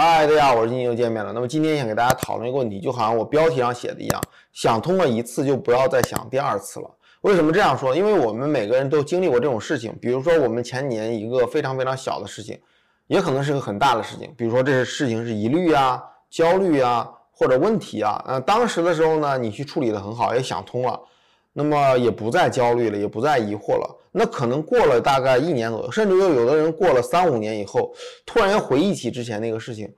嗨，大家好，我是金又见面了。那么今天想给大家讨论一个问题，就好像我标题上写的一样，想通了一次就不要再想第二次了。为什么这样说？因为我们每个人都经历过这种事情，比如说我们前几年一个非常非常小的事情，也可能是个很大的事情，比如说这事情是疑虑啊、焦虑啊或者问题啊。呃，当时的时候呢，你去处理的很好，也想通了，那么也不再焦虑了，也不再疑惑了。那可能过了大概一年左右，甚至又有的人过了三五年以后，突然回忆起之前那个事情，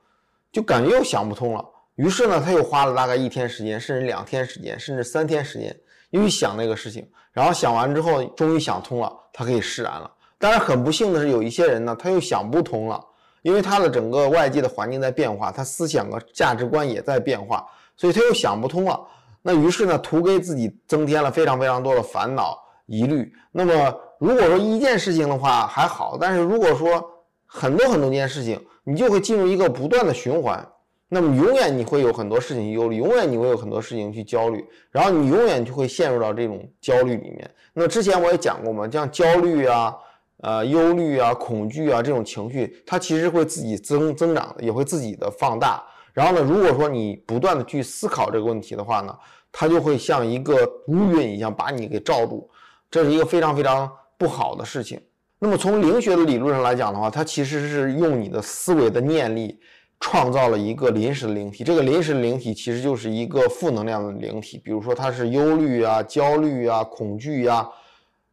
就感觉又想不通了。于是呢，他又花了大概一天时间，甚至两天时间，甚至三天时间，又去想那个事情。然后想完之后，终于想通了，他可以释然了。但是很不幸的是，有一些人呢，他又想不通了，因为他的整个外界的环境在变化，他思想和价值观也在变化，所以他又想不通了。那于是呢，图给自己增添了非常非常多的烦恼。疑虑。那么，如果说一件事情的话还好，但是如果说很多很多件事情，你就会进入一个不断的循环。那么，永远你会有很多事情忧虑，永远你会有很多事情去焦虑，然后你永远就会陷入到这种焦虑里面。那之前我也讲过嘛，像焦虑啊、呃忧虑啊、恐惧啊这种情绪，它其实会自己增增长的，也会自己的放大。然后呢，如果说你不断的去思考这个问题的话呢，它就会像一个乌云一样把你给罩住。这是一个非常非常不好的事情。那么从灵学的理论上来讲的话，它其实是用你的思维的念力创造了一个临时的灵体。这个临时的灵体其实就是一个负能量的灵体，比如说它是忧虑啊、焦虑啊、恐惧呀、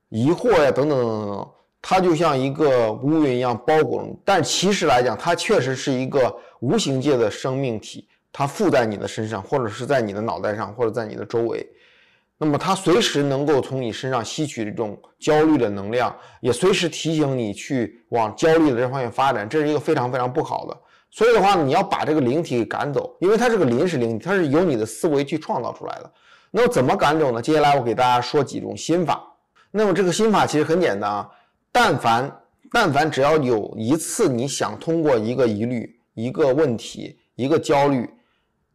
疑惑呀等等等等，它就像一个乌云一样包裹。但其实来讲，它确实是一个无形界的生命体，它附在你的身上，或者是在你的脑袋上，或者在你的周围。那么它随时能够从你身上吸取这种焦虑的能量，也随时提醒你去往焦虑的这方面发展，这是一个非常非常不好的。所以的话，你要把这个灵体给赶走，因为它是个临时灵体，它是由你的思维去创造出来的。那么怎么赶走呢？接下来我给大家说几种心法。那么这个心法其实很简单啊，但凡但凡只要有一次你想通过一个疑虑、一个问题、一个焦虑，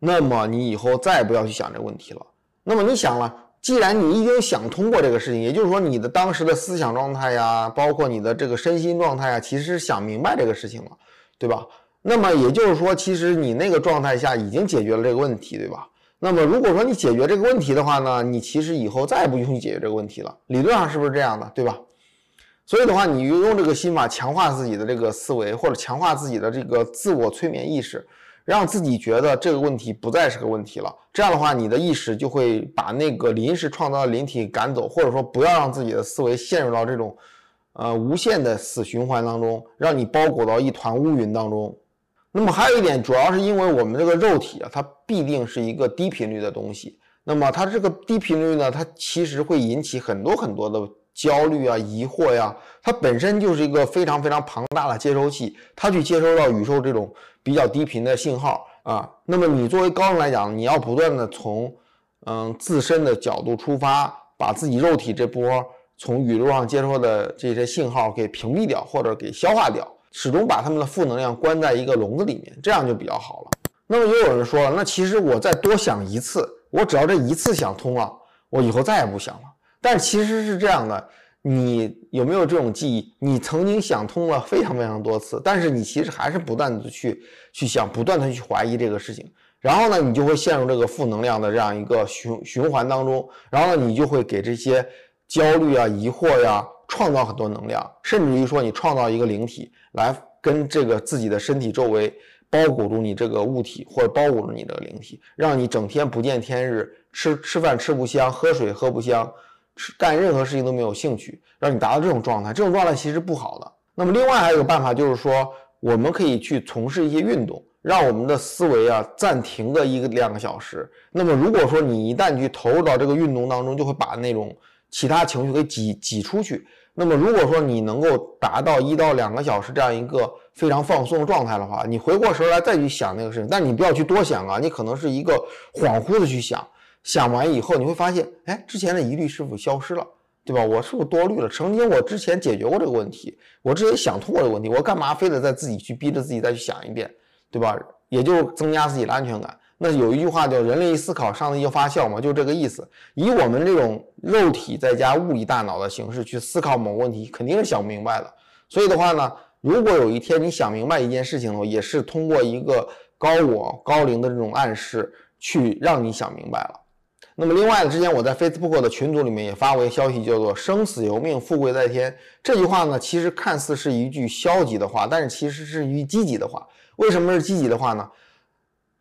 那么你以后再也不要去想这个问题了。那么你想了。既然你已经想通过这个事情，也就是说你的当时的思想状态呀，包括你的这个身心状态呀，其实是想明白这个事情了，对吧？那么也就是说，其实你那个状态下已经解决了这个问题，对吧？那么如果说你解决这个问题的话呢，你其实以后再也不用去解决这个问题了。理论上是不是这样的，对吧？所以的话，你就用这个心法强化自己的这个思维，或者强化自己的这个自我催眠意识。让自己觉得这个问题不再是个问题了，这样的话，你的意识就会把那个临时创造的灵体赶走，或者说不要让自己的思维陷入到这种，呃，无限的死循环当中，让你包裹到一团乌云当中。那么还有一点，主要是因为我们这个肉体啊，它必定是一个低频率的东西，那么它这个低频率呢，它其实会引起很多很多的。焦虑啊，疑惑呀，它本身就是一个非常非常庞大的接收器，它去接收到宇宙这种比较低频的信号啊。那么你作为高人来讲，你要不断的从嗯自身的角度出发，把自己肉体这波从宇宙上接收的这些信号给屏蔽掉或者给消化掉，始终把他们的负能量关在一个笼子里面，这样就比较好了。那么也有人说了，那其实我再多想一次，我只要这一次想通了，我以后再也不想了。但其实是这样的，你有没有这种记忆？你曾经想通了非常非常多次，但是你其实还是不断的去去想，不断的去怀疑这个事情，然后呢，你就会陷入这个负能量的这样一个循循环当中，然后呢，你就会给这些焦虑啊、疑惑呀创造很多能量，甚至于说你创造一个灵体来跟这个自己的身体周围包裹住你这个物体，或者包裹住你的灵体，让你整天不见天日，吃吃饭吃不香，喝水喝不香。干任何事情都没有兴趣，让你达到这种状态，这种状态其实不好的。那么另外还有一个办法，就是说我们可以去从事一些运动，让我们的思维啊暂停个一个两个小时。那么如果说你一旦去投入到这个运动当中，就会把那种其他情绪给挤挤出去。那么如果说你能够达到一到两个小时这样一个非常放松的状态的话，你回过神来再去想那个事情，但你不要去多想啊，你可能是一个恍惚的去想。想完以后，你会发现，哎，之前的疑虑是否消失了，对吧？我是不是多虑了？曾经我之前解决过这个问题，我之前想通过这个问题，我干嘛非得再自己去逼着自己再去想一遍，对吧？也就增加自己的安全感。那有一句话叫“人类一思考，上帝就发笑”嘛，就这个意思。以我们这种肉体再加物理大脑的形式去思考某个问题，肯定是想不明白的。所以的话呢，如果有一天你想明白一件事情的话，也是通过一个高我高龄的这种暗示去让你想明白了。那么另外呢，之前我在 Facebook 的群组里面也发过一个消息，叫做“生死由命，富贵在天”。这句话呢，其实看似是一句消极的话，但是其实是一句积极的话。为什么是积极的话呢？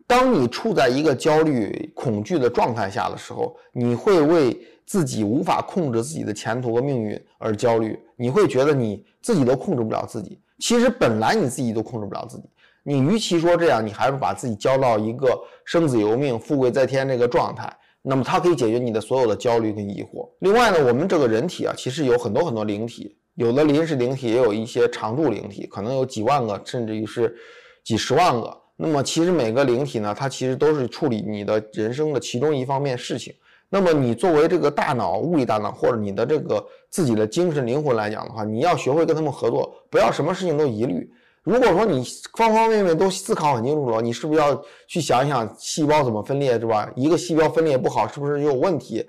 当你处在一个焦虑、恐惧的状态下的时候，你会为自己无法控制自己的前途和命运而焦虑，你会觉得你自己都控制不了自己。其实本来你自己都控制不了自己，你与其说这样，你还是把自己交到一个生死由命、富贵在天这个状态。那么它可以解决你的所有的焦虑跟疑惑。另外呢，我们这个人体啊，其实有很多很多灵体，有的临时灵体，也有一些常驻灵体，可能有几万个，甚至于是几十万个。那么其实每个灵体呢，它其实都是处理你的人生的其中一方面事情。那么你作为这个大脑、物理大脑，或者你的这个自己的精神灵魂来讲的话，你要学会跟他们合作，不要什么事情都疑虑。如果说你方方面面都思考很清楚了，你是不是要去想一想细胞怎么分裂，是吧？一个细胞分裂不好，是不是有问题，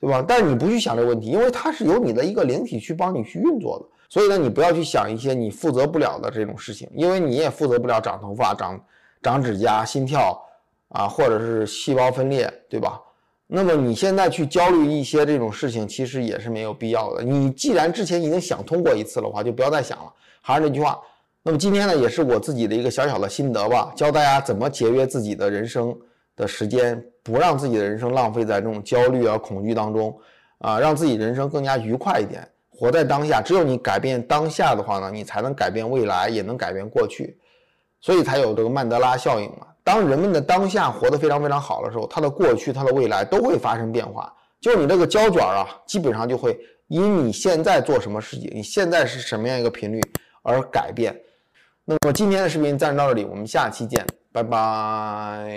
对吧？但是你不去想这个问题，因为它是由你的一个灵体去帮你去运作的，所以呢，你不要去想一些你负责不了的这种事情，因为你也负责不了长头发、长长指甲、心跳啊，或者是细胞分裂，对吧？那么你现在去焦虑一些这种事情，其实也是没有必要的。你既然之前已经想通过一次的话，就不要再想了。还是那句话。那么今天呢，也是我自己的一个小小的心得吧，教大家怎么节约自己的人生的时间，不让自己的人生浪费在这种焦虑啊、恐惧当中，啊，让自己人生更加愉快一点，活在当下。只有你改变当下的话呢，你才能改变未来，也能改变过去，所以才有这个曼德拉效应嘛。当人们的当下活得非常非常好的时候，他的过去、他的未来都会发生变化。就你这个胶卷啊，基本上就会因你现在做什么事情，你现在是什么样一个频率而改变。那么今天的视频暂时到这里，我们下期见，拜拜。